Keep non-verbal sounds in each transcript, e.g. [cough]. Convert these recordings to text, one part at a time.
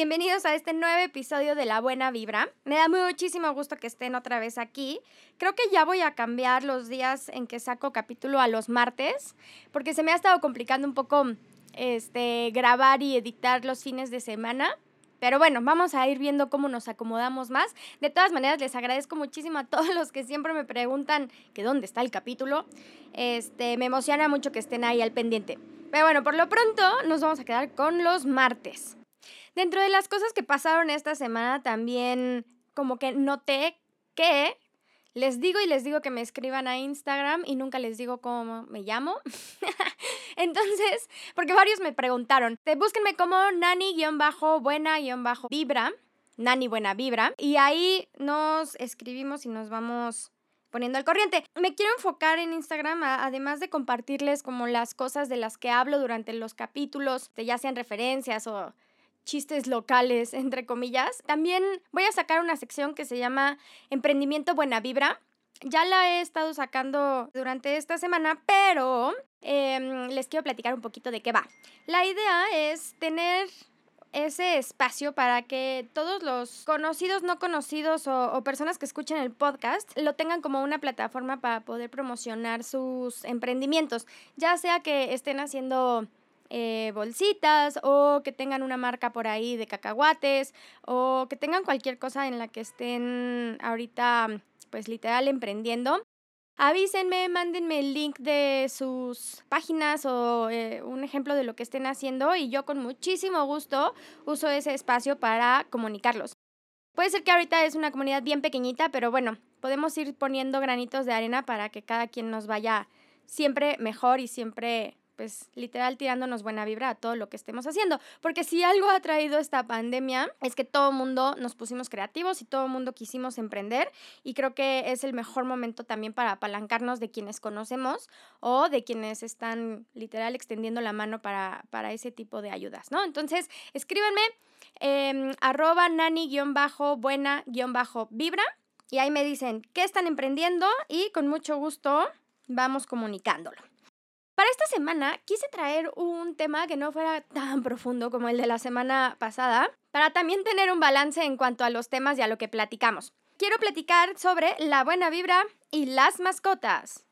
Bienvenidos a este nuevo episodio de La Buena Vibra. Me da muchísimo gusto que estén otra vez aquí. Creo que ya voy a cambiar los días en que saco capítulo a los martes, porque se me ha estado complicando un poco este, grabar y editar los fines de semana. Pero bueno, vamos a ir viendo cómo nos acomodamos más. De todas maneras, les agradezco muchísimo a todos [laughs] los que siempre me preguntan que dónde está el capítulo. Este, me emociona mucho que estén ahí al pendiente. Pero bueno, por lo pronto nos vamos a quedar con los martes. Dentro de las cosas que pasaron esta semana también como que noté que les digo y les digo que me escriban a Instagram y nunca les digo cómo me llamo. [laughs] Entonces, porque varios me preguntaron, búsquenme como nani-buena-vibra, nani buena vibra, y ahí nos escribimos y nos vamos poniendo al corriente. Me quiero enfocar en Instagram, además de compartirles como las cosas de las que hablo durante los capítulos, ya sean referencias o chistes locales, entre comillas. También voy a sacar una sección que se llama Emprendimiento Buena Vibra. Ya la he estado sacando durante esta semana, pero em, les quiero platicar un poquito de qué va. La idea es tener ese espacio para que todos los conocidos, no conocidos o, o, personas que escuchen el podcast lo tengan como una plataforma para poder promocionar sus emprendimientos, ya sea que estén haciendo eh, bolsitas o que tengan una marca por ahí de cacahuates o que tengan cualquier cosa en la que estén ahorita pues literal emprendiendo. Avísenme, mándenme el link de sus páginas o eh, un ejemplo de lo que estén haciendo y yo con muchísimo gusto uso ese espacio para comunicarlos. Puede ser que ahorita es una comunidad bien pequeñita, pero bueno, podemos ir poniendo granitos de arena para que cada quien nos vaya siempre mejor y siempre pues literal tirándonos buena vibra a todo lo que estemos haciendo. Porque si algo ha traído esta pandemia es que todo el mundo nos pusimos creativos y todo el mundo quisimos emprender y creo que es el mejor momento también para apalancarnos de quienes conocemos o de quienes están literal extendiendo la mano para, para ese tipo de ayudas, ¿no? Entonces, escríbanme eh, arroba nani-buena-vibra y ahí me dicen qué están emprendiendo y con mucho gusto vamos comunicándolo. Para esta semana quise traer un tema que no fuera tan profundo como el de la semana pasada, para también tener un balance en cuanto a los temas y a lo que platicamos. Quiero platicar sobre la buena vibra y las mascotas.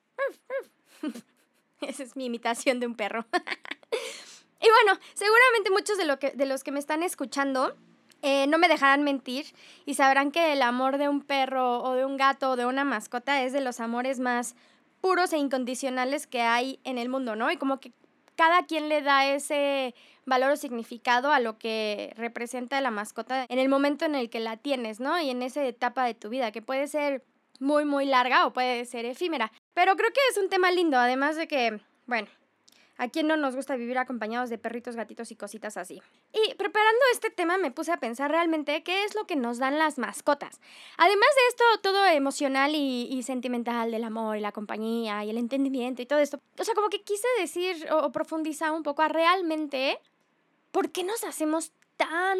[laughs] Esa es mi imitación de un perro. [laughs] y bueno, seguramente muchos de, lo que, de los que me están escuchando eh, no me dejarán mentir y sabrán que el amor de un perro o de un gato o de una mascota es de los amores más puros e incondicionales que hay en el mundo, ¿no? Y como que cada quien le da ese valor o significado a lo que representa la mascota en el momento en el que la tienes, ¿no? Y en esa etapa de tu vida, que puede ser muy, muy larga o puede ser efímera. Pero creo que es un tema lindo, además de que, bueno, ¿A quién no nos gusta vivir acompañados de perritos, gatitos y cositas así? Y preparando este tema me puse a pensar realmente qué es lo que nos dan las mascotas. Además de esto, todo emocional y, sentimental del amor y la compañía y el entendimiento y todo esto. O sea, como que quise decir o, profundizar un poco a realmente por qué nos hacemos tan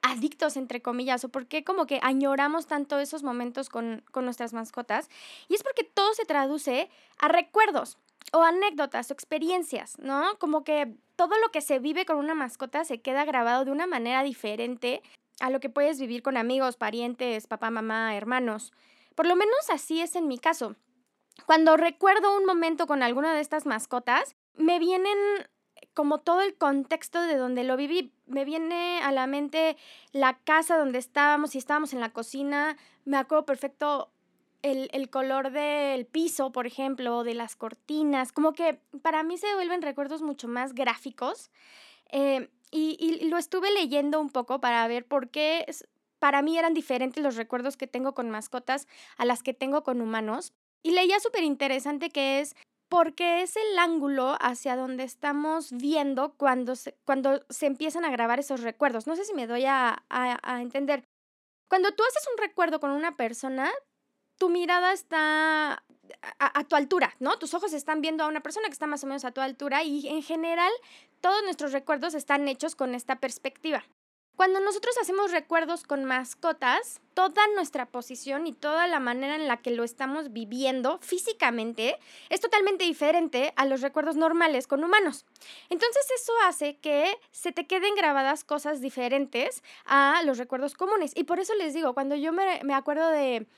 adictos, entre comillas, o por qué como que añoramos tanto esos momentos con, con nuestras mascotas. Y es porque todo se traduce a recuerdos o anécdotas o experiencias, ¿no? Como que todo lo que se vive con una mascota se queda grabado de una manera diferente a lo que puedes vivir con amigos, parientes, papá, mamá, hermanos. Por lo menos así es en mi caso. Cuando recuerdo un momento con alguna de estas mascotas, me vienen como todo el contexto de donde lo viví. Me viene a la mente la casa donde estábamos, y estábamos en la cocina. Me acuerdo perfecto el, color del piso, por ejemplo, de las cortinas, como que para mí se vuelven recuerdos mucho más gráficos. Eh, y, y, lo estuve leyendo un poco para ver por qué para mí eran diferentes los recuerdos que tengo con mascotas a las que tengo con humanos. Y leía súper interesante que es porque es el ángulo hacia donde estamos viendo cuando se, cuando se empiezan a grabar esos recuerdos. No sé si me doy a, a, a entender. Cuando tú haces un recuerdo con una persona, tu mirada está a, tu altura, ¿no? Tus ojos están viendo a una persona que está más o menos a tu altura y en general todos nuestros recuerdos están hechos con esta perspectiva. Cuando nosotros hacemos recuerdos con mascotas, toda nuestra posición y toda la manera en la que lo estamos viviendo físicamente es totalmente diferente a los recuerdos normales con humanos. Entonces eso hace que se te queden grabadas cosas diferentes a los recuerdos comunes. Y por eso les digo, cuando yo me, me acuerdo de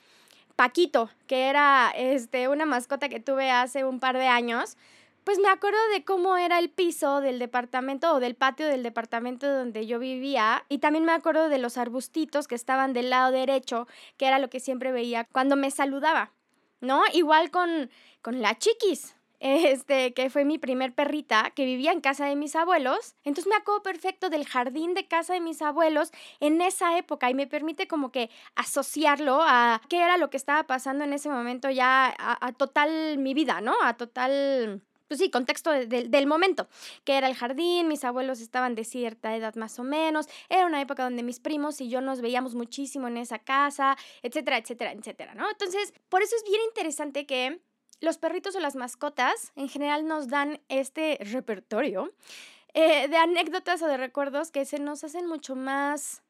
Paquito, que era este, una mascota que tuve hace un par de años, pues me acuerdo de cómo era el piso del departamento o del patio del departamento donde yo vivía y también me acuerdo de los arbustitos que estaban del lado derecho, que era lo que siempre veía cuando me saludaba, ¿no? Igual con, con la chiquis, este, que fue mi primer perrita, que vivía en casa de mis abuelos. Entonces me acuerdo perfecto del jardín de casa de mis abuelos en esa época y me permite como que asociarlo a qué era lo que estaba pasando en ese momento ya a, a total mi vida, ¿no? A total pues sí, contexto del momento, que era el jardín, mis abuelos estaban de cierta edad más o menos, era una época donde mis primos y yo nos veíamos muchísimo en esa casa, etcétera, etcétera, etcétera, ¿no? Entonces, por eso es bien interesante que los perritos o las mascotas en general nos dan este repertorio eh, de anécdotas o de recuerdos que se nos hacen mucho más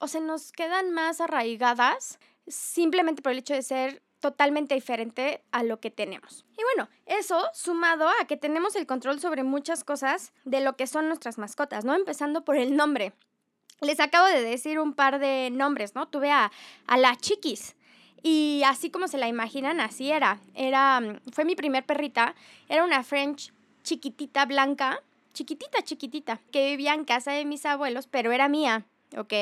o se nos quedan más arraigadas simplemente por el hecho de ser totalmente diferente a lo que tenemos. Y bueno, eso sumado a que tenemos el control sobre muchas cosas de lo que son nuestras mascotas, ¿no? Empezando por el nombre. Les acabo de decir un par de nombres, ¿no? Tuve a, a la chiquis. Y así como se la imaginan, así era. Era, fue mi primer perrita. Era una French chiquitita blanca, chiquitita, chiquitita, que vivía en casa de mis abuelos, pero era mía, ¿ok?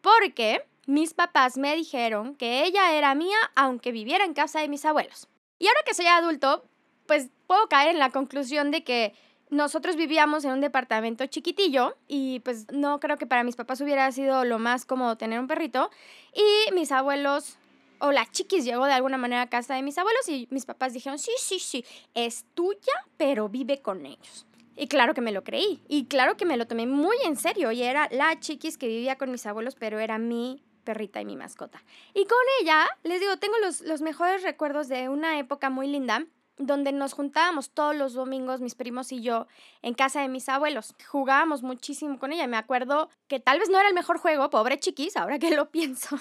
Porque mis papás me dijeron que ella era mía aunque viviera en casa de mis abuelos. Y ahora que soy adulto, pues puedo caer en la conclusión de que nosotros vivíamos en un departamento chiquitillo y pues no creo que para mis papás hubiera sido lo más cómodo tener un perrito. Y mis abuelos o la chiquis llegó de alguna manera a casa de mis abuelos y mis papás dijeron, sí, sí, sí, es tuya, pero vive con ellos. Y claro que me lo creí. Y claro que me lo tomé muy en serio. Y era la chiquis que vivía con mis abuelos, pero era mi perrita y mi mascota. Y con ella, les digo, tengo los, los mejores recuerdos de una época muy linda donde nos juntábamos todos los domingos, mis primos y yo, en casa de mis abuelos. Jugábamos muchísimo con ella. Me acuerdo que tal vez no era el mejor juego, pobre chiquis, ahora que lo [laughs] pienso,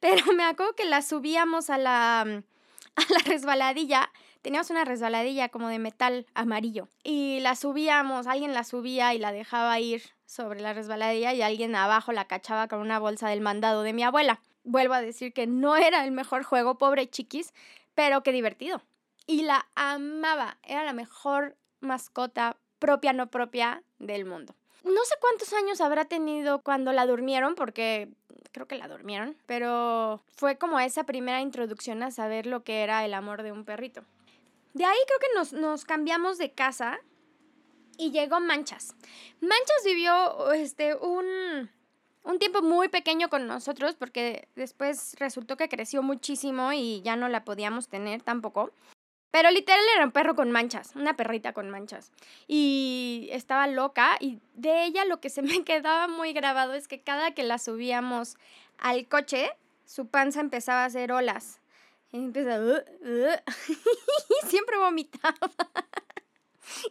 pero me acuerdo que la subíamos a la, a la resbaladilla. Teníamos una resbaladilla como de metal amarillo y la subíamos, alguien la subía y la dejaba ir sobre la resbaladilla y alguien abajo la cachaba con una bolsa del mandado de mi abuela. Vuelvo a decir que no era el mejor juego, pobre chiquis, pero qué divertido. Y la amaba, era la mejor mascota propia, no propia del mundo. No sé cuántos años habrá tenido cuando la durmieron, porque creo que la durmieron, pero fue como esa primera introducción a saber lo que era el amor de un perrito. De ahí creo que nos, nos cambiamos de casa y llegó Manchas. Manchas vivió este, un, un tiempo muy pequeño con nosotros porque después resultó que creció muchísimo y ya no la podíamos tener tampoco. Pero literal era un perro con manchas, una perrita con manchas. Y estaba loca y de ella lo que se me [laughs] quedaba muy grabado es que cada que la subíamos al coche, su panza empezaba a hacer olas. Y empezaba... Uh, uh", [laughs] y siempre vomitaba.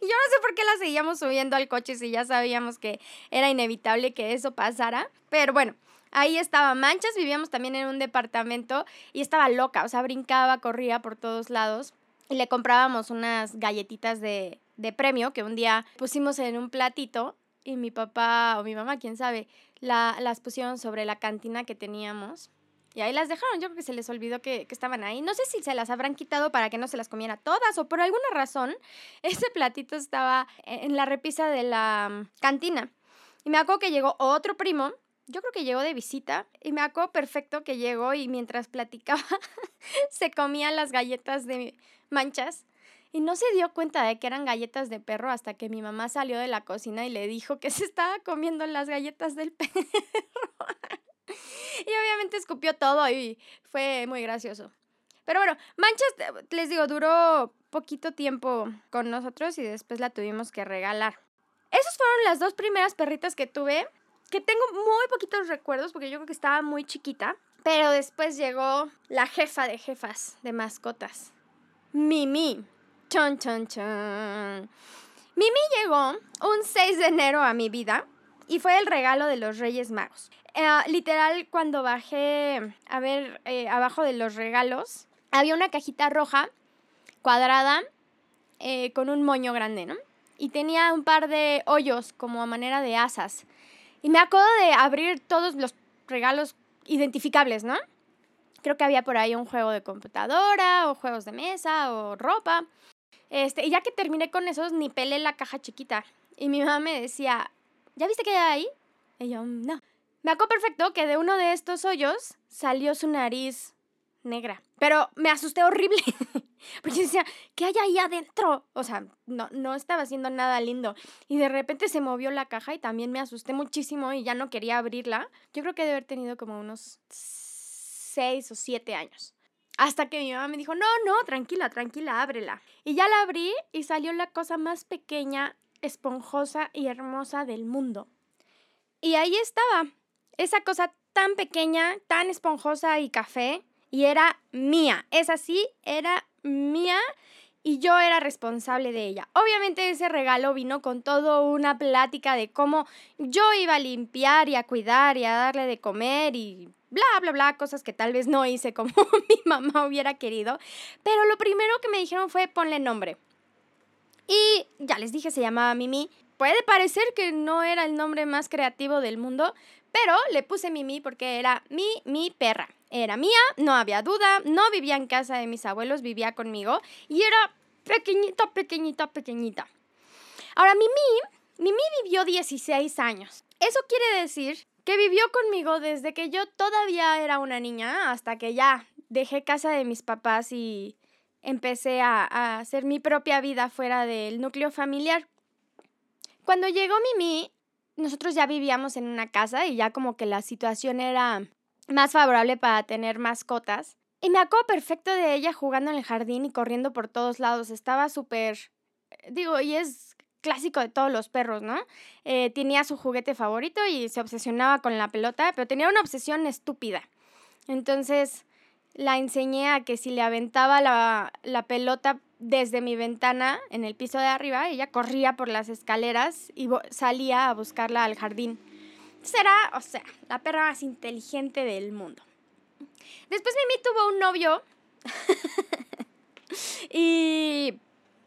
Y [laughs] yo no sé por qué la seguíamos subiendo al coche si ya sabíamos que era inevitable que eso pasara. Pero bueno, ahí estaba Manchas, vivíamos también en un departamento y estaba loca, o sea, brincaba, corría por todos lados. Y le comprábamos unas galletitas de, de premio que un día pusimos en un platito y mi papá o mi mamá, quién sabe, la, las pusieron sobre la cantina que teníamos y ahí las dejaron. Yo creo que se les olvidó que, estaban ahí. No sé si se las habrán quitado para que no se las comiera todas o por alguna razón [laughs] ese platito estaba en la repisa de la mm, cantina. Y me acuerdo que llegó otro primo. Yo creo que llegó de visita y me acuerdo perfecto que llegó y mientras platicaba [laughs] se comía las galletas de manchas y no se dio cuenta de que eran galletas de perro hasta que mi mamá salió de la cocina y le dijo que [laughs] se estaba comiendo las galletas del [laughs] perro. y obviamente escupió todo y fue muy gracioso. Pero bueno, Manchas, les digo, duró poquito tiempo con nosotros y después la tuvimos que regalar. Esas fueron las dos primeras perritas que tuve, que tengo muy poquitos recuerdos porque yo creo que estaba muy chiquita. Pero después llegó la jefa de jefas de mascotas, Mimi. Chon, chon, chon. Mimi llegó un 6 de enero a mi vida y fue el regalo de los Reyes Magos. Eh, literal, cuando bajé a ver eh, abajo de los regalos, había una cajita roja, cuadrada, eh, con un moño grande, ¿no? Y tenía un par de hoyos como a manera de asas. Y me acuerdo de abrir todos los regalos identificables, ¿no? Creo que había por ahí un juego de computadora o juegos de mesa o ropa. Este, y ya que terminé con esos, ni pelé la caja chiquita. Y mi mamá me decía, ¿ya viste qué hay ahí? Y yo, no. Me acuerdo perfecto que de uno de estos hoyos salió su nariz negra. Pero me asusté horrible. [laughs] Porque yo decía, ¿qué hay ahí adentro? O sea, no, no estaba haciendo nada lindo. Y de repente se movió la caja y también me asusté muchísimo y ya no quería abrirla. Yo creo que debe haber tenido como unos seis o siete años. Hasta que mi mamá me dijo, no, no, tranquila, tranquila, ábrela. Y ya la abrí y salió la cosa más pequeña, esponjosa y hermosa del mundo. Y ahí estaba, esa cosa tan pequeña, tan esponjosa y café, y era mía. Esa sí, era mía y yo era responsable de ella. Obviamente ese regalo vino con toda una plática de cómo yo iba a limpiar y a cuidar y a darle de comer y bla, bla, bla, cosas que tal vez no hice como [laughs] mi mamá hubiera querido. Pero lo primero que me dijeron fue ponle nombre. Y ya les dije, se llamaba Mimi. Puede parecer que no era el nombre más creativo del mundo, pero le puse Mimi porque era mi, perra. Era mía, no había duda, no vivía en casa de mis abuelos, vivía conmigo y era pequeñita, pequeñita, pequeñita. Ahora, Mimi, Mimi vivió 16 años. Eso quiere decir que vivió conmigo desde que yo todavía era una niña hasta que ya dejé casa de mis papás y empecé a, a hacer mi propia vida fuera del núcleo familiar. Cuando llegó Mimi, nosotros ya vivíamos en una casa y ya como que la situación era más favorable para tener mascotas. Y me acuerdo perfecto de ella jugando en el jardín y corriendo por todos lados. Estaba súper... Eh, digo, y es clásico de todos los perros, ¿no? Eh, tenía su juguete favorito y se obsesionaba con la pelota, pero tenía una obsesión estúpida. Entonces la enseñé a que si le aventaba la, la pelota desde mi ventana en el piso de arriba, ella corría por las escaleras y salía a buscarla al jardín. Será, o sea, la perra más inteligente del mundo. Después Mimi tuvo un novio [laughs] y,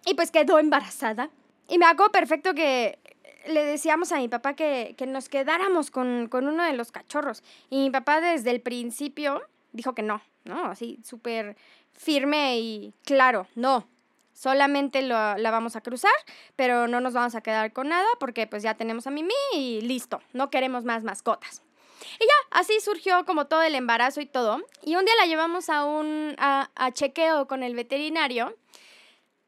y pues quedó embarazada. Y me acuerdo perfecto que le decíamos a mi papá que, que nos quedáramos con, con, uno de los cachorros. Y mi papá desde el principio dijo que no, ¿no? Así súper firme y claro, no. Solamente lo, la vamos a cruzar, pero no nos vamos a quedar con nada porque pues ya tenemos a Mimi y listo, no queremos más mascotas. Y ya, así surgió como todo el embarazo y todo. Y un día la llevamos a un a, a chequeo con el veterinario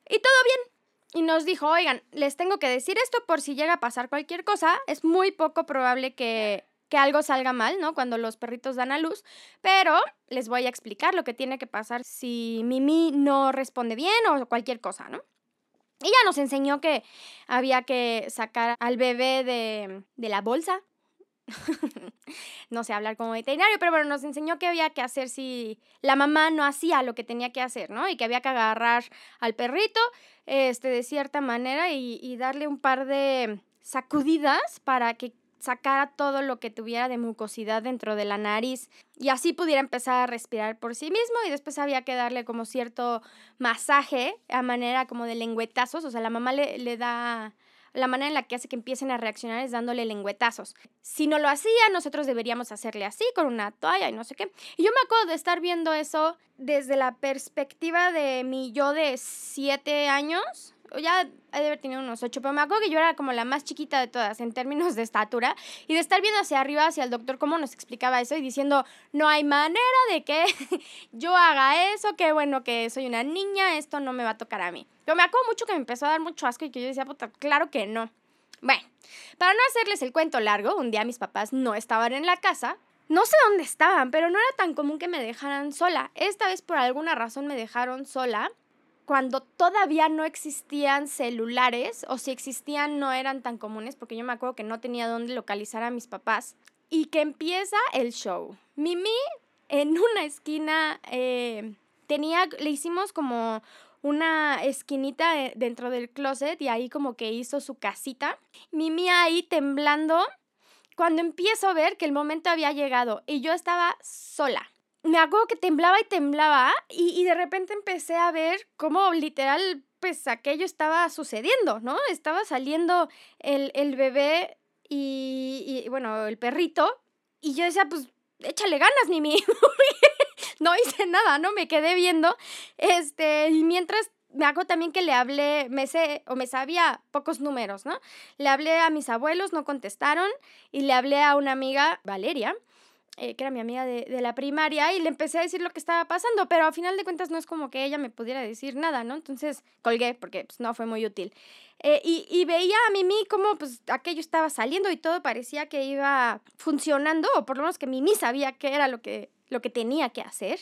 y todo bien y nos dijo, oigan, les tengo que decir esto por si llega a pasar cualquier cosa. Es muy poco probable que, que algo salga mal, ¿no? Cuando los perritos dan a luz, pero les voy a explicar lo que tiene que pasar si Mimi no responde bien o cualquier cosa, ¿no? Ya nos enseñó que había que sacar al bebé de, de la bolsa, [laughs] no sé hablar como veterinario, pero bueno, nos enseñó qué había que hacer si la mamá no hacía lo que tenía que hacer, ¿no? Y que había que agarrar al perrito este, de cierta manera y darle un par de sacudidas para que sacara todo lo que tuviera de mucosidad dentro de la nariz y así pudiera empezar a respirar por sí mismo y después había que darle como cierto masaje a manera como de lengüetazos, o sea, la mamá le, le da la manera en la que hace que empiecen a reaccionar es dándole lengüetazos. Si no lo hacía, nosotros deberíamos hacerle así, con una toalla y no sé qué. Y yo me acuerdo de estar viendo eso desde la perspectiva de mi yo de siete años, ya he haber tenido unos ocho, pero me acuerdo que yo era como la más chiquita de todas en términos de estatura y de estar viendo hacia arriba, hacia el doctor, cómo nos explicaba eso y diciendo, no hay manera de que [laughs] yo haga eso, que bueno que soy una niña, esto no me va a tocar a mí. Pero me acuerdo mucho que me empezó a dar mucho asco y que yo decía, puta, claro que no. Bueno, para no hacerles el cuento largo, un día mis papás no estaban en la casa, no sé dónde estaban, pero no era tan común que me dejaran sola. Esta vez por alguna razón me dejaron sola cuando todavía no existían celulares o si existían no eran tan comunes porque yo me acuerdo que no tenía dónde localizar a mis papás y que empieza el show. Mimi en [laughs] una esquina eh, tenía, le hicimos como una esquinita dentro del closet y ahí como que hizo su casita. Mimi ahí temblando cuando empiezo a ver que el momento había llegado y yo estaba sola. Me acuerdo que temblaba y temblaba y, y de repente empecé a ver cómo literal pues aquello estaba sucediendo, ¿no? Estaba saliendo el, el bebé y, y, bueno, el perrito y yo decía, pues échale ganas, Mimi. [laughs] no hice nada, ¿no? Me quedé viendo. Este, y mientras me hago también que le hablé, me sé, o me sabía pocos números, ¿no? Le hablé a mis abuelos, no contestaron, y le hablé a una amiga, Valeria, eh, que era mi amiga de, de, la primaria, y le empecé a decir lo que estaba pasando, pero a final de cuentas no es como que ella me pudiera decir nada, ¿no? Entonces colgué porque pues, no fue muy útil. Eh, y, y, veía a Mimi como pues aquello estaba saliendo y todo parecía que iba funcionando, o por lo menos que Mimi sabía qué era lo que, lo que tenía que hacer.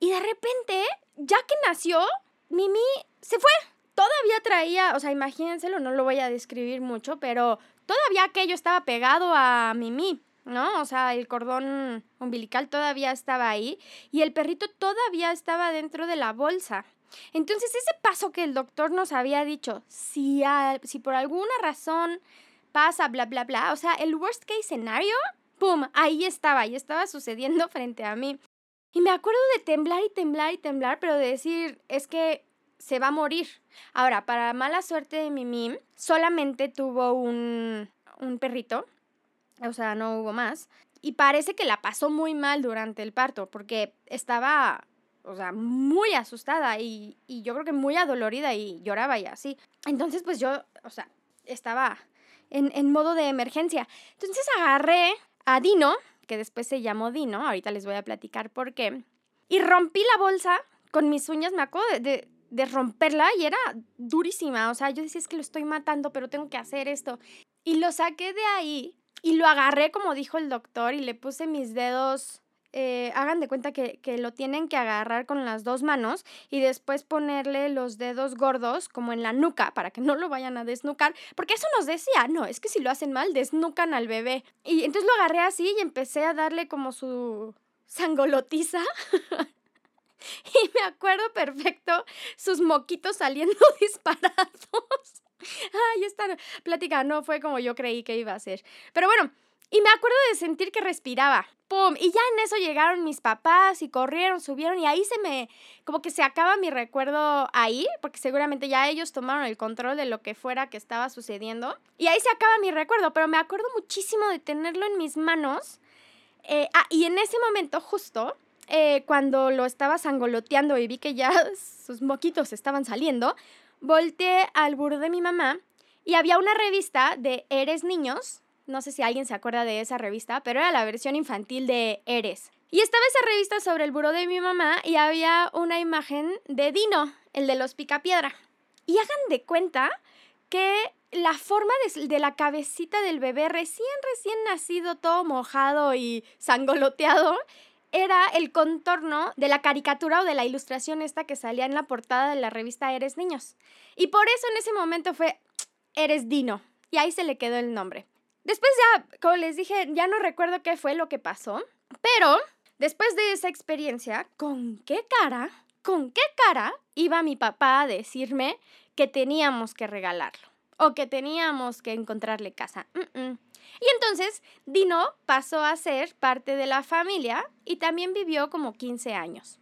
Y de repente, ya que nació, Mimi se fue. Todavía traía, o sea, imagínenselo, no lo voy a describir mucho, pero todavía aquello estaba pegado a Mimi, ¿no? O sea, el cordón umbilical todavía estaba ahí y el perrito todavía estaba dentro de la bolsa. Entonces, ese paso que el doctor nos había dicho, si, si por alguna razón pasa, bla, bla, bla, o sea, el worst case scenario, ¡pum! Ahí estaba, y estaba sucediendo [laughs] frente a mí. Y me acuerdo de temblar y temblar y temblar, pero de decir, es que se va a morir. Ahora, para mala suerte de Mimi, solamente tuvo un, un perrito, o sea, no hubo más. Y parece que la pasó muy mal durante el parto, porque estaba, o sea, muy asustada y, y yo creo que muy adolorida y lloraba y así. Entonces, pues yo, o sea, estaba en, en modo de emergencia. Entonces agarré a Dino, que después se llamó Dino, ahorita les voy a platicar por qué, y rompí la bolsa con mis uñas, me acuerdo de, de, romperla y era durísima, o sea, yo decía es que lo estoy matando, pero tengo que hacer esto. Y lo saqué de ahí y lo agarré como dijo el doctor y le puse mis dedos eh, hagan de cuenta que, que, lo tienen que agarrar con las dos manos y después ponerle los dedos gordos como en la nuca para que no lo vayan a desnucar, porque eso nos decía, no, es que si lo hacen mal, desnucan al bebé. Y entonces lo agarré así y empecé a darle como su sangolotiza. [laughs] y me acuerdo perfecto sus moquitos saliendo [laughs] disparados. [laughs] Ay, esta plática no fue como yo creí que iba a ser. Pero bueno, y me acuerdo de sentir que respiraba. ¡Pum! Y ya en eso llegaron mis papás y corrieron, subieron y ahí se me, como que se acaba mi recuerdo ahí, porque seguramente ya ellos tomaron el control de lo que fuera que estaba sucediendo. Y ahí se acaba mi recuerdo, pero me acuerdo muchísimo de tenerlo en mis manos. Eh, ah, y en ese momento justo, eh, cuando lo estaba sangoloteando y vi que ya [laughs] sus moquitos estaban saliendo, volteé al burro de mi mamá y había una revista de Eres Niños no sé si alguien se acuerda de esa revista, pero era la versión infantil de Eres. Y estaba esa revista sobre el buró de mi mamá y había una imagen de Dino, el de los picapiedra. Y hagan de cuenta que la forma de, de, la cabecita del bebé recién, recién nacido, todo mojado y sangoloteado, era el contorno de la caricatura o de la ilustración esta que salía en la portada de la revista Eres Niños. Y por eso en ese momento fue Eres Dino. Y ahí se le quedó el nombre. Después ya, como les dije, ya no recuerdo qué fue lo que pasó, pero después de esa experiencia, ¿con qué cara, con qué cara iba mi papá a decirme que teníamos que regalarlo? O que teníamos que encontrarle casa. Y entonces Dino pasó a ser parte de la familia y también vivió como 15 años.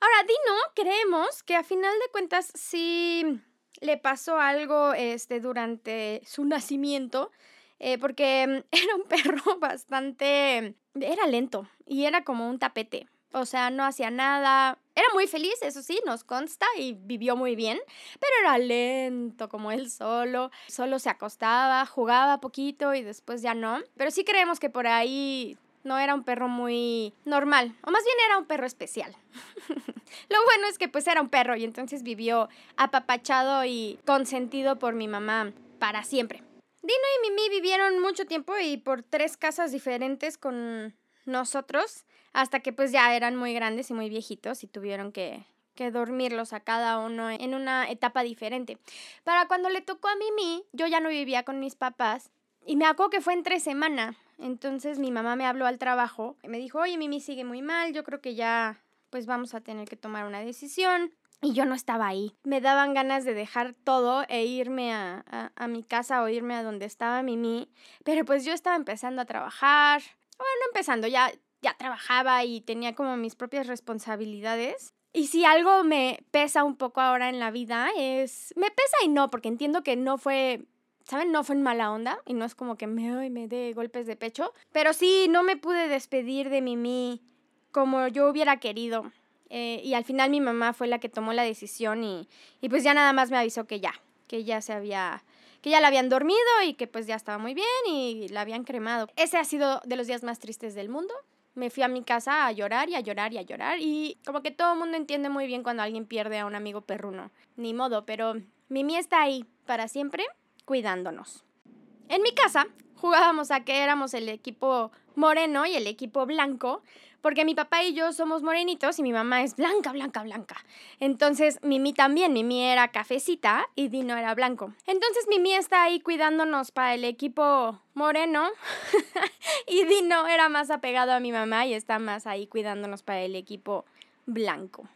Ahora, Dino creemos que a final de cuentas sí le pasó algo este, durante su nacimiento, eh, porque mm, [laughs] era un perro [laughs] bastante... era lento y era como un tapete. O sea, no hacía nada. Era muy feliz, eso sí, nos consta, y vivió muy bien, pero era lento como él solo. Solo se acostaba, jugaba poquito y después ya no. Pero sí creemos que por ahí no era un perro muy normal, o más bien era un perro especial. [laughs] Lo bueno es que pues era un perro y entonces vivió apapachado y consentido por mi mamá para siempre. Dino y Mimi vivieron mucho tiempo y por tres casas diferentes con nosotros, hasta que pues ya eran muy grandes y muy viejitos y tuvieron que, que dormirlos a cada uno en una etapa diferente. Para cuando le tocó a Mimi, yo ya no vivía con mis papás y me acuerdo que fue entre semana. Entonces mi mamá me habló al trabajo y me dijo, oye, Mimi sigue muy mal, yo creo que ya pues vamos a tener que tomar una decisión. y yo no estaba ahí. Me daban ganas de dejar todo e irme a, a, mi casa o irme a donde estaba Mimi, pero pues yo estaba empezando a trabajar, bueno, empezando, ya, ya trabajaba y tenía como mis propias responsabilidades. Y si algo me pesa un poco ahora en la vida es, me pesa y no, porque entiendo que no fue ¿saben? No fue en mala onda y no es como que me, me dé golpes de pecho, pero sí, no me pude despedir de Mimi como yo hubiera querido. Eh, y al final mi mamá fue la que tomó la decisión y, y, pues ya nada más me avisó que ya, que ya se había, que ya la habían dormido y que pues ya estaba muy bien y la habían cremado. Ese ha sido de los días más tristes del mundo. Me fui a mi casa a llorar y a llorar y a llorar y como que todo el mundo entiende muy bien cuando alguien pierde a un amigo perruno. Ni modo, pero Mimi está ahí para siempre cuidándonos. En mi casa jugábamos a que éramos el equipo moreno y el equipo blanco porque mi papá y yo somos morenitos y mi mamá es blanca, blanca, blanca. Entonces Mimi también, Mimi era cafecita y Dino era blanco. Entonces Mimi está ahí cuidándonos para el equipo moreno [laughs] y Dino era más apegado a mi mamá y está más ahí cuidándonos para el equipo blanco.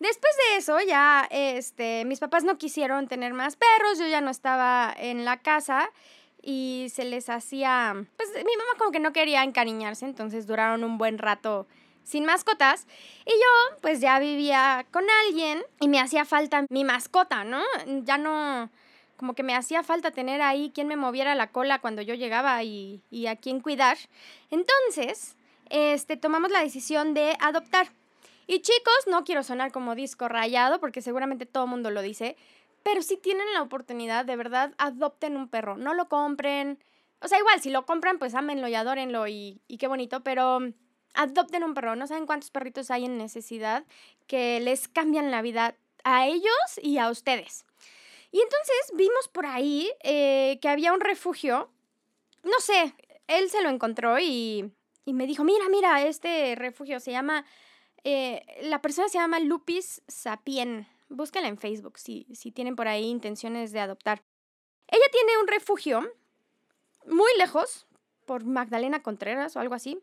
Después de eso, ya este, mis papás no quisieron tener más perros, yo ya no estaba en la casa y se les hacía, pues mi mamá como que no quería encariñarse, entonces duraron un buen rato sin mascotas y yo pues ya vivía con alguien y me hacía falta mi mascota, ¿no? Ya no, como que me hacía falta tener ahí quien me moviera la cola cuando yo llegaba y, y a quien cuidar. Entonces, este, tomamos la decisión de adoptar. Y chicos, no quiero sonar como disco rayado porque seguramente todo el mundo lo dice, pero si tienen la oportunidad, de verdad, adopten un perro. No lo compren. O sea, igual, si lo compran, pues ámenlo y adórenlo y, y qué bonito, pero adopten un perro. No saben cuántos perritos hay en necesidad que les cambian la vida a ellos y a ustedes. Y entonces vimos por ahí eh, que había un refugio. No sé, él se lo encontró y, y, me dijo, mira, mira, este refugio se llama... Eh, la persona se llama Lupis Sapien búsquenla en Facebook si, si tienen por ahí intenciones de adoptar. Ella tiene un refugio muy lejos, por Magdalena Contreras o algo así.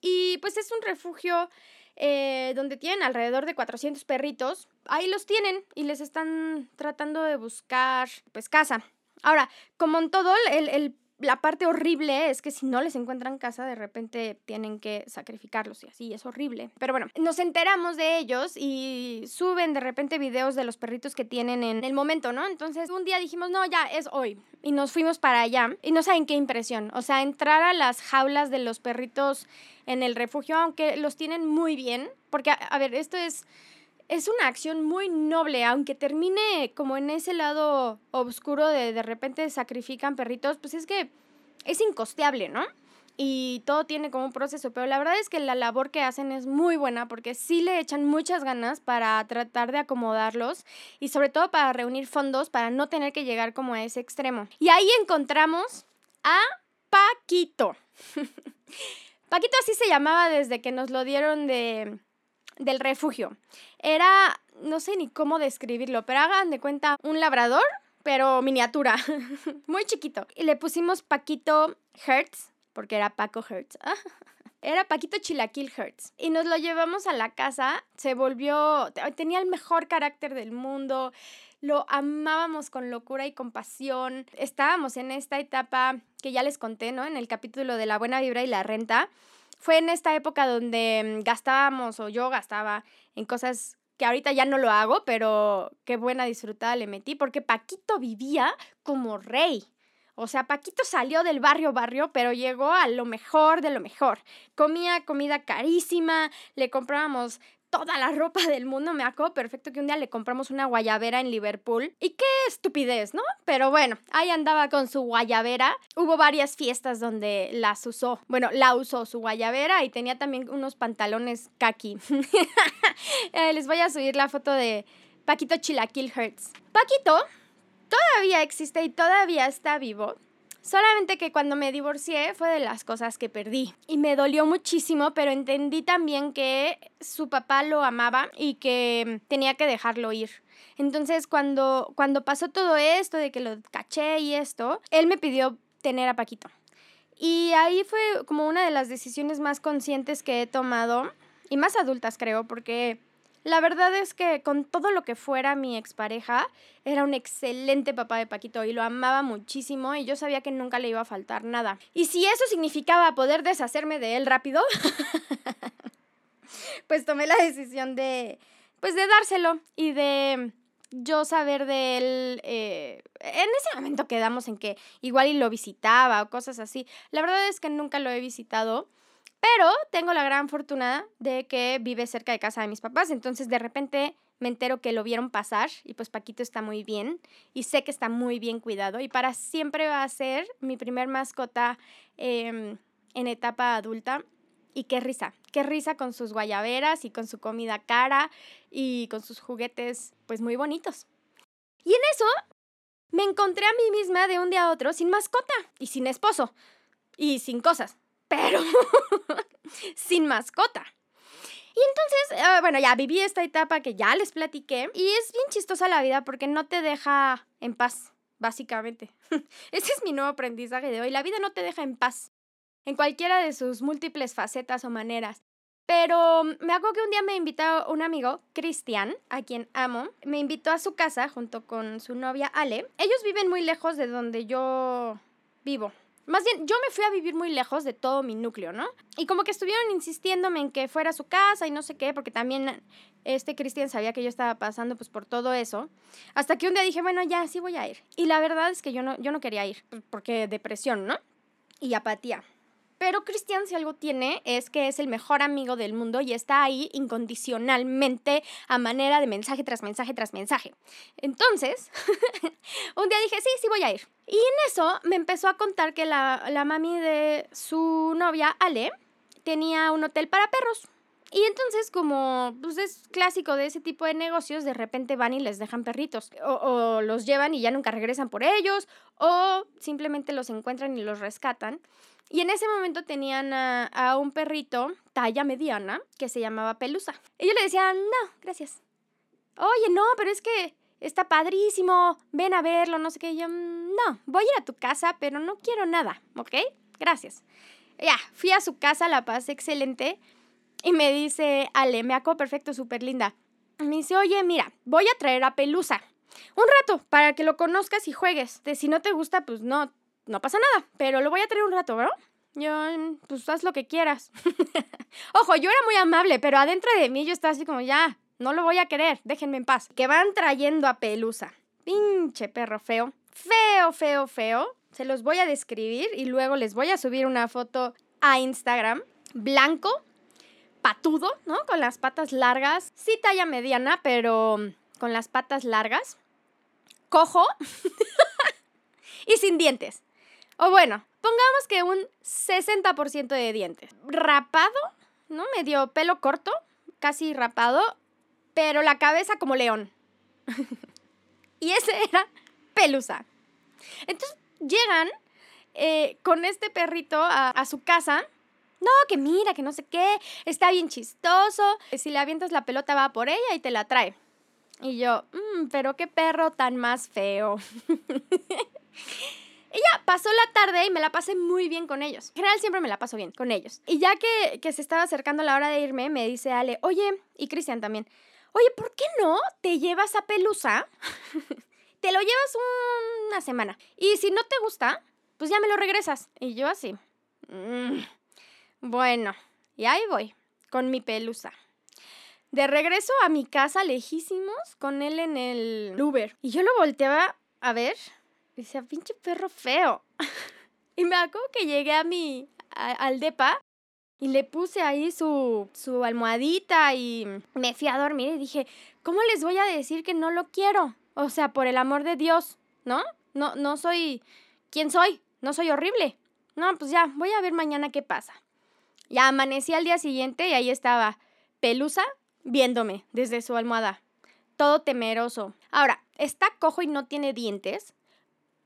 Y pues es un refugio eh, donde tienen alrededor de 400 perritos. Ahí los tienen y les están tratando de buscar pues casa. Ahora, como en todo, el, el la parte horrible es que si no les encuentran casa, de repente tienen que sacrificarlos y así, es horrible. Pero bueno, nos enteramos de ellos y suben de repente videos de los perritos que tienen en el momento, ¿no? Entonces un día dijimos, no, ya es hoy. Y nos fuimos para allá y no saben qué impresión. O sea, entrar a las jaulas de los perritos en el refugio, aunque los tienen muy bien, porque, a ver, esto es es una acción muy noble, aunque termine como en ese lado oscuro de de repente sacrifican perritos, pues es que es incosteable, ¿no? Y todo tiene como un proceso, pero la verdad es que la labor que hacen es muy buena porque sí le echan muchas ganas para tratar de acomodarlos y sobre todo para reunir fondos para no tener que llegar como a ese extremo. Y ahí encontramos a Paquito. [laughs] Paquito así se llamaba desde que nos lo dieron de del refugio. Era, no sé ni cómo describirlo, pero hagan de cuenta un labrador, pero miniatura, [laughs] muy chiquito. Y le pusimos Paquito Hertz, porque era Paco Hertz. [laughs] Era Paquito Chilaquil Hertz. Y nos lo llevamos a la casa. Se volvió. Tenía el mejor carácter del mundo. Lo amábamos con locura y compasión. Estábamos en esta etapa que ya les conté, ¿no? En el capítulo de la buena vibra y la renta fue en esta época donde gastábamos o yo gastaba en cosas que ahorita ya no lo hago, pero qué buena disfrutada le metí, porque Paquito vivía como rey. O sea, Paquito salió del barrio barrio, pero llegó a lo mejor de lo mejor. Comía comida carísima, le comprábamos toda la ropa del mundo. Me acuerdo perfecto que un día le compramos una guayabera en Liverpool. Y qué estupidez, ¿no? Pero bueno, ahí andaba con su guayabera. Hubo varias fiestas donde las usó. Bueno, la usó su guayabera y tenía también unos pantalones kaki. [laughs] Eh, les voy a subir la foto de Paquito Chilaquil Hertz. Paquito todavía existe y todavía está vivo. Solamente que cuando me divorcié fue de las cosas que perdí. Y me dolió muchísimo, pero entendí también que su papá lo amaba y que tenía que dejarlo ir. Entonces, cuando, cuando pasó todo esto, de que lo caché y esto, él me pidió tener a Paquito. Y ahí fue como una de las decisiones más conscientes que he tomado, y más adultas creo, porque La verdad es que con todo lo que fuera mi expareja, era un excelente papá de Paquito y lo amaba muchísimo y yo sabía que nunca le iba a faltar nada. Y si eso significaba poder deshacerme de él rápido, [laughs] pues tomé la decisión de, pues de dárselo y de yo saber de él, eh, en ese momento quedamos en que igual y lo visitaba o cosas así. La verdad es que nunca lo he visitado. Pero tengo la gran fortuna de que vive cerca de casa de mis papás, entonces de repente me entero que lo vieron pasar y pues Paquito está muy bien y sé que está muy bien cuidado y para siempre va a ser mi primer mascota em, en etapa adulta. Y qué risa, qué risa con sus guayaberas y con su comida cara y con sus juguetes pues muy bonitos. Y en eso me encontré a mí misma de un día a otro sin mascota y sin esposo y sin cosas pero [laughs] sin mascota. Y entonces, ah, bueno, ya viví esta etapa que ya les platiqué y es bien chistosa la vida porque no te deja en paz, básicamente. [laughs] Ese es mi nuevo aprendizaje de hoy. La vida no te deja en paz en cualquiera de sus múltiples facetas o maneras. Pero me acuerdo que un día me invitó un amigo, Cristian, a quien amo, me invitó a su casa junto con su novia Ale. Ellos viven muy lejos de donde yo vivo. Más bien, yo me fui a vivir muy lejos de todo mi núcleo, ¿no? Y como que estuvieron insistiéndome en que fuera a su casa y no sé qué, porque también este Cristian sabía que yo estaba pasando pues por todo eso. Hasta que un día dije, bueno, ya, sí voy a ir. Y la verdad es que yo no, yo no quería ir, porque depresión, ¿no? Y apatía. Pero Cristian, si algo tiene, es que es el mejor amigo del mundo y está ahí incondicionalmente a manera de mensaje tras mensaje tras mensaje. Entonces, [laughs] un día dije, sí, sí voy a ir. Y en eso me empezó a contar que la, la mami de su novia, Ale, tenía un hotel para perros. Y entonces, como pues es clásico de ese tipo de negocios, de repente van y les dejan perritos. O, o, los llevan y ya nunca regresan por ellos, o simplemente los encuentran y los rescatan. Y en ese momento tenían a, un perrito, talla mediana, que se llamaba Pelusa. Y yo le decía, no, gracias. Oye, no, pero es que está padrísimo, ven a verlo, no sé qué. Y yo, no, voy a ir a tu casa, pero no quiero nada, ¿ok? Gracias. Ya, fui a su casa, la pasé excelente. Y me dice, Ale, me acuerdo perfecto, súper linda. Me dice, oye, mira, voy a traer a Pelusa. Un rato, para que lo conozcas y juegues. De si no te gusta, pues no, no pasa nada, pero lo voy a traer un rato, ¿no? Yo, pues haz lo que quieras. [laughs] Ojo, yo era muy amable, pero adentro de mí yo estaba así como, ya, no lo voy a querer, déjenme en paz. Que van trayendo a Pelusa. Pinche perro feo. Feo, feo, feo. Se los voy a describir y luego les voy a subir una foto a Instagram. Blanco, patudo, ¿no? Con las patas largas. Sí talla mediana, pero con las patas largas. Cojo. [laughs] y sin dientes. O bueno, pongamos que un 60% de dientes. Rapado, ¿no? Medio pelo corto, casi rapado, pero la cabeza como león. [laughs] y ese era Pelusa. Entonces llegan eh, con este perrito a, su casa. No, que mira, que no sé qué, está bien chistoso. Si le avientas la pelota va por ella y te la trae. Y yo, mmm, pero qué perro tan más feo. [laughs] Ya, pasó la tarde y me la pasé muy bien con ellos. En general siempre me la paso bien con ellos. Y ya que, que se estaba acercando la hora de irme, me dice Ale, oye, y Cristian también, oye, ¿por qué no te llevas a Pelusa? [laughs] te lo llevas una semana. Y si no te gusta, pues ya me lo regresas. Y yo así, mm, bueno, y ahí voy, con mi Pelusa. De regreso a mi casa, lejísimos, con él en el Uber. Y yo lo volteaba a ver decía, pinche perro feo. [laughs] y me acuerdo que llegué a mi, al depa y le puse ahí su, su almohadita y me fui a dormir y dije, ¿cómo les voy a decir que no lo quiero? O sea, por el amor de Dios, ¿no? No, no soy... ¿Quién soy? No soy horrible. No, pues ya, voy a ver mañana qué pasa. Ya amanecí al día siguiente y ahí estaba Pelusa viéndome desde su almohada. Todo temeroso. Ahora, está cojo y no tiene dientes,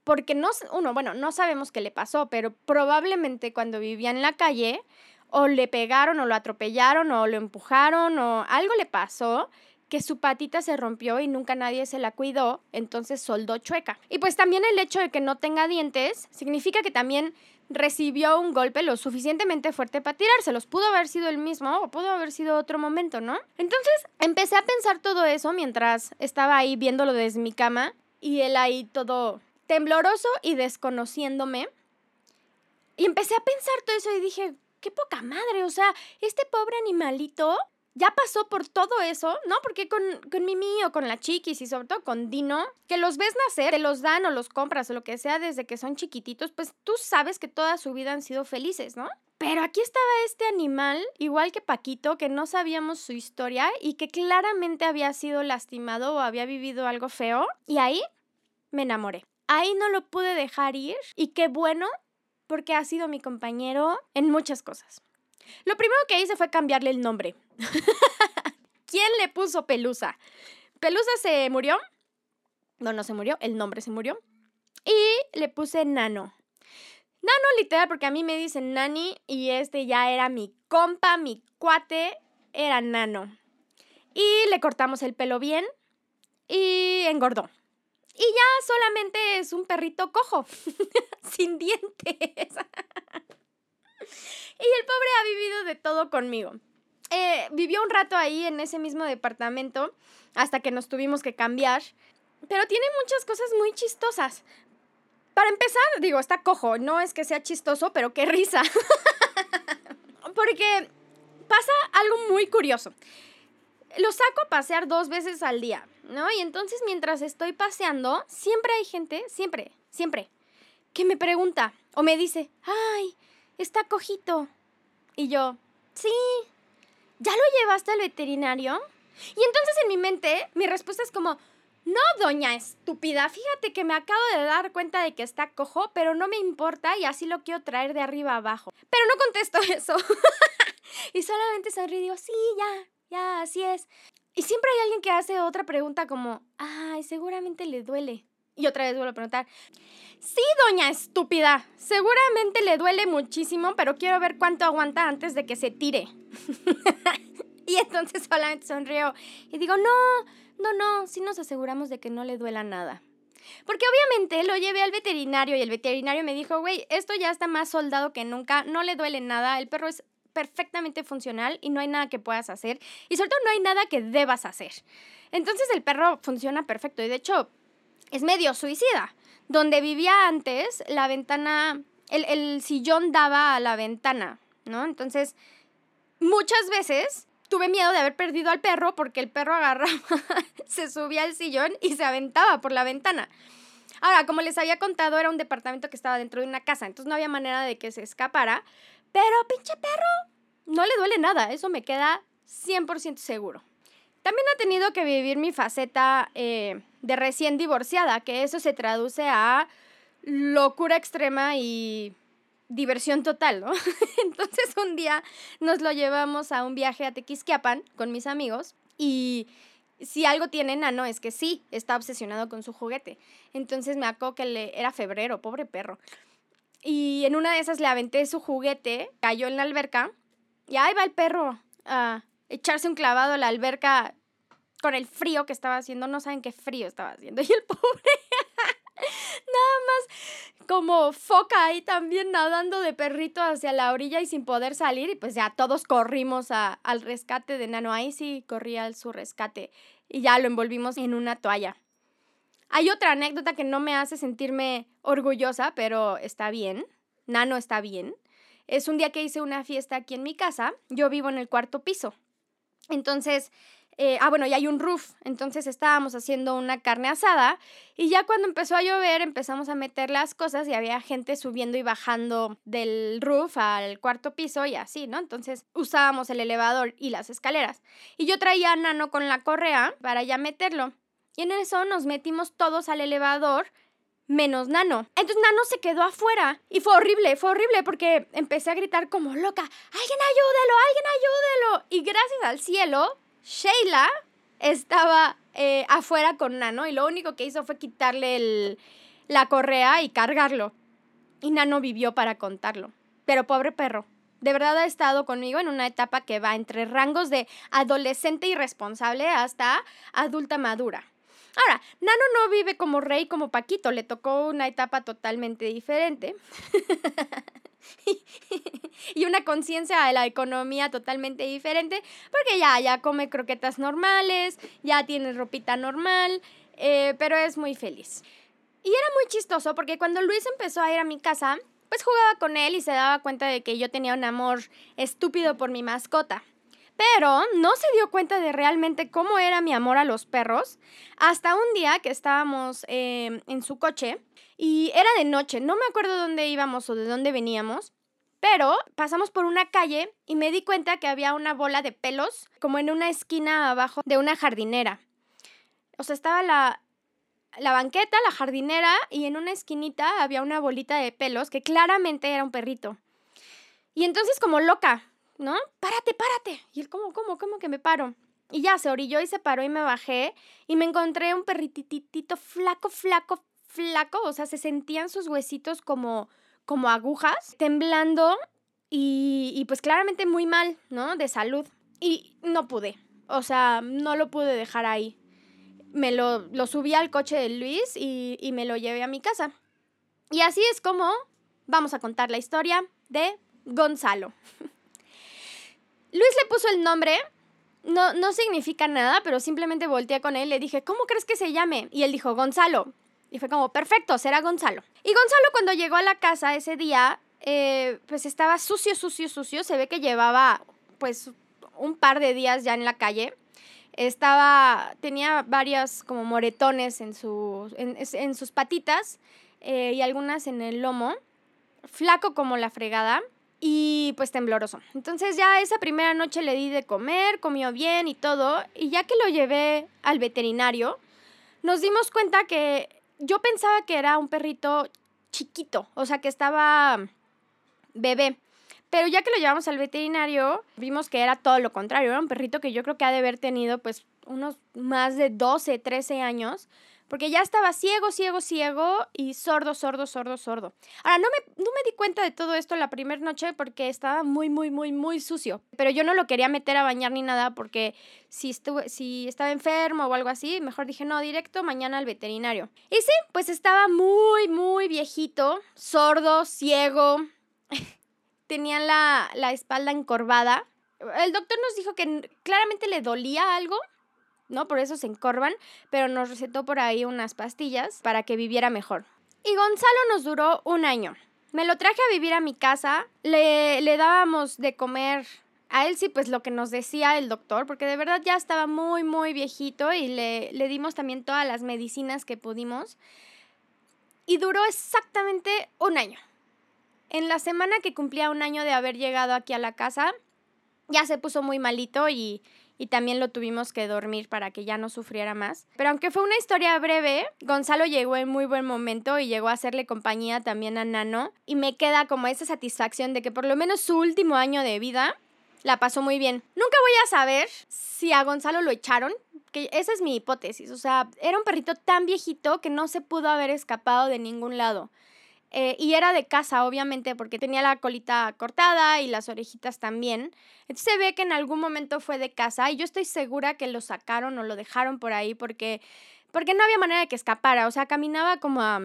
porque no, uno, bueno, no sabemos qué le pasó, pero probablemente cuando vivía en la calle, o le pegaron, o lo atropellaron, o lo empujaron, o algo le pasó que su patita se rompió y nunca nadie se la cuidó, entonces soldó chueca. Y pues también el hecho de que no tenga dientes significa que también recibió un golpe lo suficientemente fuerte para tirárselos. Pudo haber sido el mismo o pudo haber sido otro momento, ¿no? Entonces empecé a pensar todo eso mientras estaba ahí viéndolo desde mi cama y él ahí todo tembloroso y desconociéndome. Y empecé a pensar todo eso y dije, qué poca madre, o sea, este pobre animalito ya pasó por todo eso, ¿no? Porque con, con Mimi o con la Chiquis y sobre todo con Dino, que los ves nacer, te los dan o los compras o lo que sea desde que son chiquititos, pues tú sabes que toda su vida han sido felices, ¿no? Pero aquí estaba este animal, igual que Paquito, que no sabíamos su historia y que claramente había sido lastimado o había vivido algo feo. Y ahí me enamoré. Ahí no lo pude dejar ir y qué bueno porque ha sido mi compañero en muchas cosas. Lo primero que hice fue cambiarle el nombre. [laughs] ¿Quién le puso Pelusa? Pelusa se murió. No, no se murió, el nombre se murió. Y le puse Nano. Nano literal porque a mí me dicen Nani y este ya era mi compa, mi cuate, era Nano. Y le cortamos el pelo bien y engordó. Y ya solamente es un perrito cojo, [laughs] sin dientes. Y el pobre ha vivido de todo conmigo. Eh, vivió un rato ahí en ese mismo departamento hasta que nos tuvimos que cambiar. Pero tiene muchas cosas muy chistosas. Para empezar, digo, está cojo. No es que sea chistoso, pero qué risa. [laughs] Porque pasa algo muy curioso. Lo saco a pasear dos veces al día, ¿no? Y entonces mientras estoy paseando, siempre hay gente, siempre, siempre, que me pregunta o me dice, ay, está cojito. Y yo, sí, ¿ya lo llevaste al veterinario? Y entonces en mi mente, mi respuesta es como, no, doña estúpida, fíjate que me acabo de dar cuenta de que está cojo, pero no me importa y así lo quiero traer de arriba abajo. Pero no contesto [laughs] eso. [laughs] y solamente sonrío y digo, sí, ya, ya, así es. Y siempre hay alguien que hace otra pregunta como, ay, seguramente le duele. Y otra vez vuelvo a preguntar, sí, doña estúpida, seguramente le duele muchísimo, pero quiero ver cuánto aguanta antes de que se tire. [laughs] y entonces solamente sonrío y digo, no, no, no, sí nos aseguramos de que no le duela nada. Porque obviamente lo llevé al veterinario y el veterinario me dijo, güey, esto ya está más soldado que nunca, no le duele nada, el perro es perfectamente funcional y no hay nada que puedas hacer y sobre todo no hay nada que debas hacer. Entonces el perro funciona perfecto y de hecho es medio suicida. Donde vivía antes, la ventana, el, el sillón daba a la ventana, ¿no? Entonces, muchas veces tuve miedo de haber perdido al perro porque el perro agarraba, [laughs] se subía al sillón y se aventaba por la ventana. Ahora, como les había contado, era un departamento que estaba dentro de una casa, entonces no había manera de que se escapara. Pero, pinche perro, no le duele nada, eso me queda 100% seguro. También ha tenido que vivir mi faceta eh, de recién divorciada, que eso se traduce a locura extrema y diversión total, ¿no? [laughs] Entonces un día nos lo llevamos a un viaje a Tequisquiapan con mis amigos y si algo tiene Nano es que sí, está obsesionado con su juguete. Entonces me acuerdo que le, era febrero, pobre perro. Y en una de esas le aventé su juguete, cayó en la alberca y ahí va el perro a echarse un clavado a la alberca con el frío que estaba haciendo. No saben qué frío estaba haciendo. [laughs] Y el pobre, nada más como foca ahí también nadando de perrito hacia la orilla y sin poder salir. Y pues ya todos corrimos al rescate de Nano. Ahí sí corría al su rescate. Y ya lo envolvimos en una toalla. Hay otra anécdota que no me hace sentirme orgullosa, pero está bien. Nano está bien. Es un día que hice una fiesta aquí en mi casa. Yo vivo en el cuarto piso. Entonces, eh, ah, bueno, y hay un roof. Entonces estábamos haciendo una carne asada y ya cuando empezó a llover empezamos a meter las cosas y había gente subiendo y bajando del roof al cuarto piso y así, ¿no? Entonces usábamos el elevador y las escaleras. Y yo traía a Nano con la correa para ya meterlo. Y en eso nos metimos todos al elevador menos Nano. Entonces Nano se quedó afuera y fue horrible, fue horrible porque empecé a gritar como loca, alguien ayúdelo, alguien ayúdelo. Y gracias al cielo, Sheila estaba eh, afuera con Nano y lo único que hizo fue quitarle la correa y cargarlo. Y Nano vivió para contarlo. Pero pobre perro, De verdad ha estado conmigo en una etapa que va entre rangos de adolescente irresponsable hasta adulta madura. Ahora, Nano no vive como rey como Paquito, le tocó una etapa totalmente diferente. [laughs] y una conciencia de la economía totalmente diferente, porque ya, ya come croquetas normales, ya tiene ropita normal, eh, pero es muy feliz. Y era muy chistoso porque cuando Luis empezó a ir a mi casa, pues jugaba con él y se daba cuenta de que yo tenía un amor estúpido por mi mascota. Pero no se dio cuenta de realmente cómo era mi amor a los perros hasta un día que estábamos em, en su coche y era de noche, no me acuerdo dónde íbamos o de dónde veníamos, pero pasamos por una calle y me di cuenta que había una bola de pelos como en una esquina abajo de una jardinera. O sea, estaba la, la banqueta, la jardinera y en una esquinita había una bolita de pelos que claramente era un perrito. Y entonces como loca, ¿no? Párate, párate. Y él, ¿cómo, cómo, cómo que me paro? Y ya se orilló y se paró y me bajé y me encontré un perrititito flaco, flaco, flaco. O sea, se sentían sus huesitos como, como agujas, temblando y, y pues claramente muy mal, ¿no? De salud. Y no pude. O sea, no lo pude dejar ahí. Me lo, lo subí al coche de Luis y, y me lo llevé a mi casa. Y así es como vamos a contar la historia de Gonzalo. [laughs] Luis le puso el nombre, no, no significa nada, pero simplemente volteé con él y le dije, ¿cómo crees que se llame? Y él dijo, Gonzalo. Y fue como, perfecto, será Gonzalo. Y Gonzalo cuando llegó a la casa ese día, eh, pues estaba sucio, sucio, sucio. Se ve que llevaba pues un par de días ya en la calle. Estaba, tenía varios como moretones en, su, en, sus patitas eh, y algunas en el lomo. Flaco como la fregada y pues tembloroso. Entonces ya esa primera noche le di de comer, comió bien y todo, y ya que lo llevé al veterinario, nos dimos cuenta que yo pensaba que era un perrito chiquito, o sea que estaba bebé. Pero ya que lo llevamos al veterinario, vimos que era todo lo contrario, era un perrito que yo creo que ha de haber tenido pues unos más de 12, 13 años porque ya estaba ciego, ciego, ciego y sordo, sordo, sordo, sordo. Ahora, no me, no me di cuenta de todo esto la primera noche porque estaba muy, muy, muy, muy sucio. Pero yo no lo quería meter a bañar ni nada porque si, estuve, si estaba enfermo o algo así, mejor dije, no, directo mañana al veterinario. Y sí, pues estaba muy, muy viejito, sordo, ciego. [laughs] Tenía la, la espalda encorvada. El doctor nos dijo que claramente le dolía algo, ¿no? Por eso se encorvan, pero nos recetó por ahí unas pastillas para que viviera mejor. Y Gonzalo nos duró un año. Me lo traje a vivir a mi casa, le, le dábamos de comer a él sí, pues lo que nos decía el doctor, porque de verdad ya estaba muy, muy viejito y le, le dimos también todas las medicinas que pudimos. Y duró exactamente un año. En la semana que cumplía un año de haber llegado aquí a la casa, ya se puso muy malito y, y también lo tuvimos que dormir para que ya no sufriera más. Pero aunque fue una historia breve, Gonzalo llegó en muy buen momento y llegó a hacerle compañía también a Nano y me queda como esa satisfacción de que por lo menos su último año de vida la pasó muy bien. Nunca voy a saber si a Gonzalo lo echaron, que esa es mi hipótesis, o sea, era un perrito tan viejito que no se pudo haber escapado de ningún lado. Eh, y era de casa, obviamente, porque tenía la colita cortada y las orejitas también. Entonces se ve que en algún momento fue de casa y yo estoy segura que lo sacaron o lo dejaron por ahí porque, porque no había manera de que escapara. O sea, caminaba como a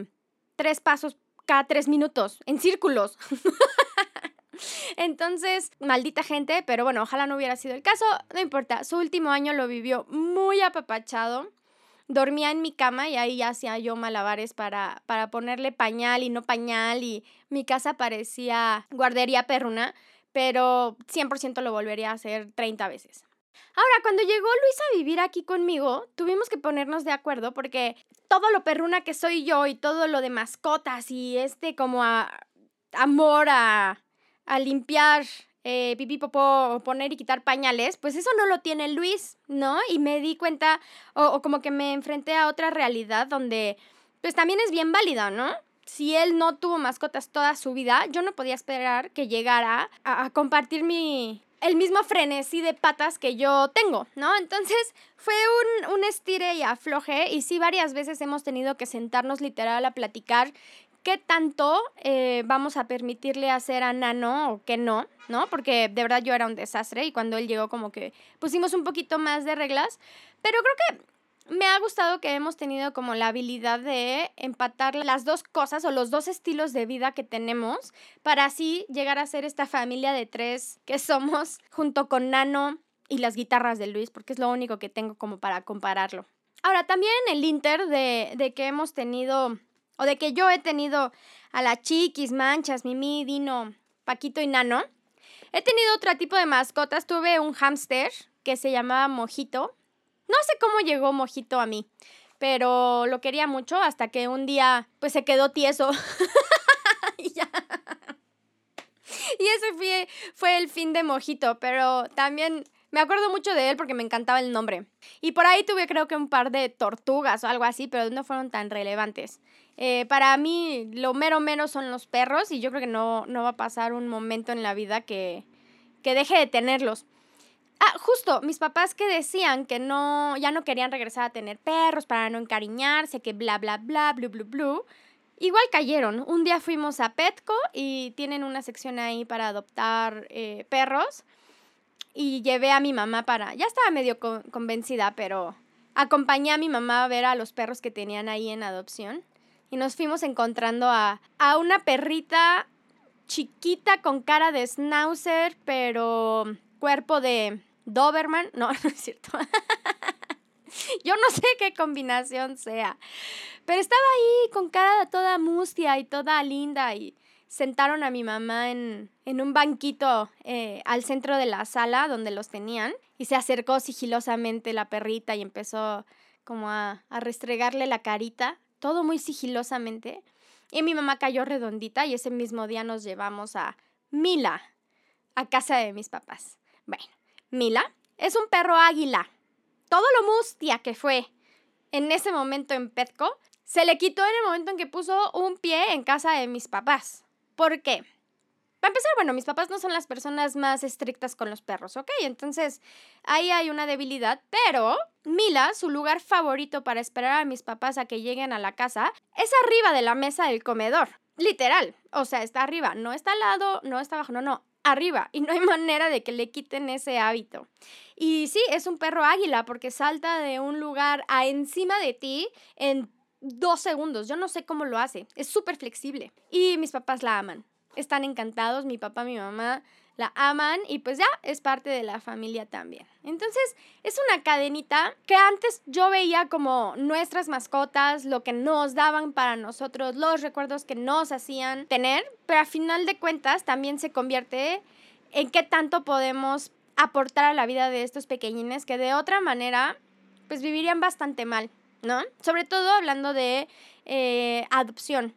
tres pasos cada tres minutos, en círculos. [laughs] Entonces, maldita gente, pero bueno, ojalá no hubiera sido el caso, no importa. Su último año lo vivió muy apapachado dormía en mi cama y ahí hacía yo malabares para, para ponerle pañal y no pañal y mi casa parecía guardería perruna, pero 100% lo volvería a hacer 30 veces. Ahora, cuando llegó Luis a vivir aquí conmigo, tuvimos que ponernos de acuerdo porque todo lo perruna que soy yo y todo lo de mascotas y este como amor a, a limpiar eh, pipí, poner y quitar pañales, pues eso no lo tiene Luis, ¿no? Y me di cuenta, o, como que me enfrenté a otra realidad donde, pues también es bien válido, ¿no? si él no tuvo mascotas toda su vida, yo no podía esperar que llegara a, compartir mi, el mismo frenesí de patas que yo tengo, ¿no? Entonces fue un, un estire y afloje y sí varias veces hemos tenido que sentarnos literal a platicar qué tanto eh, vamos a permitirle hacer a Nano o qué no, ¿no? Porque de verdad yo era un desastre y cuando él llegó como que pusimos un poquito más de reglas, pero creo que me ha gustado que hemos tenido como la habilidad de empatar las dos cosas o los dos estilos de vida que tenemos para así llegar a ser esta familia de tres que somos junto con Nano y las guitarras de Luis, porque es lo único que tengo como para compararlo. Ahora, también en el Inter de, de que hemos tenido o de que yo he tenido a la Chiquis, Manchas, Mimi, Dino, Paquito y Nano. He tenido otro tipo de mascotas. Tuve un hámster que se llamaba Mojito. No sé cómo llegó Mojito a mí, pero lo quería mucho hasta que un día pues se quedó tieso. [laughs] y ya. Y ese fue, fue el fin de Mojito, pero también me acuerdo mucho de él porque me encantaba el nombre. Y por ahí tuve creo que un par de tortugas o algo así, pero no fueron tan relevantes. Eh, para mí lo mero menos son los perros y yo creo que no, no va a pasar un momento en la vida que, que deje de tenerlos. Ah, justo, mis papás que decían que no, ya no querían regresar a tener perros para no encariñarse, que bla, bla, bla, blu, blu, blu. Igual cayeron. Un día fuimos a Petco y tienen una sección ahí para adoptar eh, perros. Y llevé a mi mamá para, ya estaba medio convencida, pero acompañé a mi mamá a ver a los perros que tenían ahí en adopción y nos fuimos encontrando a, a una perrita chiquita con cara de schnauzer, pero cuerpo de Doberman. No, [laughs] no es cierto. [laughs] Yo no sé qué combinación sea. Pero estaba ahí con cara toda mustia y toda linda y sentaron a mi mamá en, en un banquito eh, al centro de la sala donde los tenían y se acercó sigilosamente la perrita y empezó como a, a restregarle la carita todo muy sigilosamente. Y mi mamá cayó redondita y ese mismo día nos llevamos a Mila, a casa de mis papás. Bueno, Mila es un perro águila. Todo lo mustia que fue en ese momento en Petco, se le quitó en el momento en que puso un pie en casa de mis papás. ¿Por qué? Para empezar, bueno, mis papás no son las personas más estrictas con los perros, ¿ok? Entonces, ahí hay una debilidad, pero Mila, su lugar favorito para esperar a mis papás a que lleguen a la casa, es arriba de la mesa del comedor. Literal. O sea, está arriba. No está al lado, no está abajo, no, no. Arriba. Y no hay manera de que le quiten ese hábito. Y sí, es un perro águila porque salta de un lugar a encima de ti en dos segundos. Yo no sé cómo lo hace. Es súper flexible. Y mis papás la aman están encantados, mi papá, mi mamá la aman y pues ya es parte de la familia también. Entonces es una cadenita que antes yo veía como nuestras mascotas, lo que nos daban para nosotros, los recuerdos que nos hacían tener, pero a final de cuentas también se convierte en qué tanto podemos aportar a la vida de estos pequeñines que de otra manera pues vivirían bastante mal, ¿no? Sobre todo hablando de eh, adopción.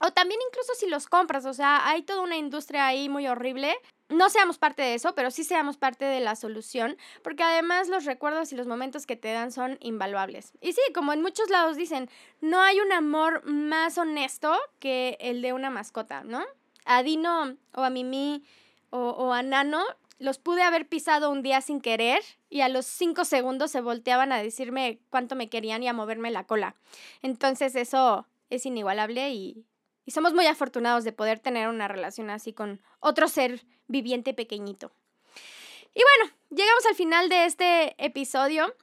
O también incluso si los compras, o sea, hay toda una industria ahí muy horrible. No seamos parte de eso, pero sí seamos parte de la solución, porque además los recuerdos y los momentos que te dan son invaluables. Y sí, como en muchos lados dicen, no hay un amor más honesto que el de una mascota, ¿no? A Dino o a Mimi o, o a Nano los pude haber pisado un día sin querer y a los cinco segundos se volteaban a decirme cuánto me querían y a moverme la cola. Entonces eso es inigualable y, y somos muy afortunados de poder tener una relación así con otro ser viviente pequeñito. Y bueno, llegamos al final de este episodio.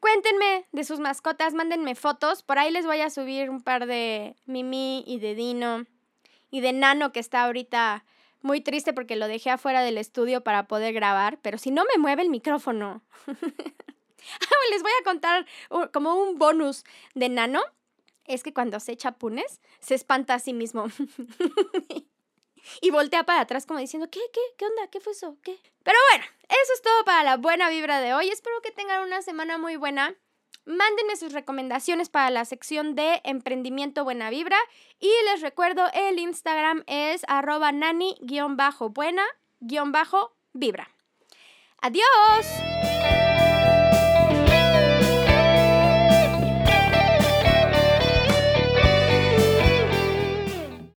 Cuéntenme de sus mascotas, mándenme fotos. Por ahí les voy a subir un par de Mimi y de Dino y de Nano que está ahorita muy triste porque lo dejé afuera del estudio para poder grabar, pero si no me mueve el micrófono. [laughs] les voy a contar como un bonus de Nano es que cuando se echa punes, se espanta a sí mismo. [laughs] y voltea para atrás como diciendo, ¿qué, qué, qué onda? ¿Qué fue eso? ¿Qué? Pero bueno, eso es todo para la buena vibra de hoy. Espero que tengan una semana muy buena. Mándenme sus recomendaciones para la sección de emprendimiento buena vibra. Y les recuerdo, el Instagram es arroba nani-buena-vibra. ¡Adiós!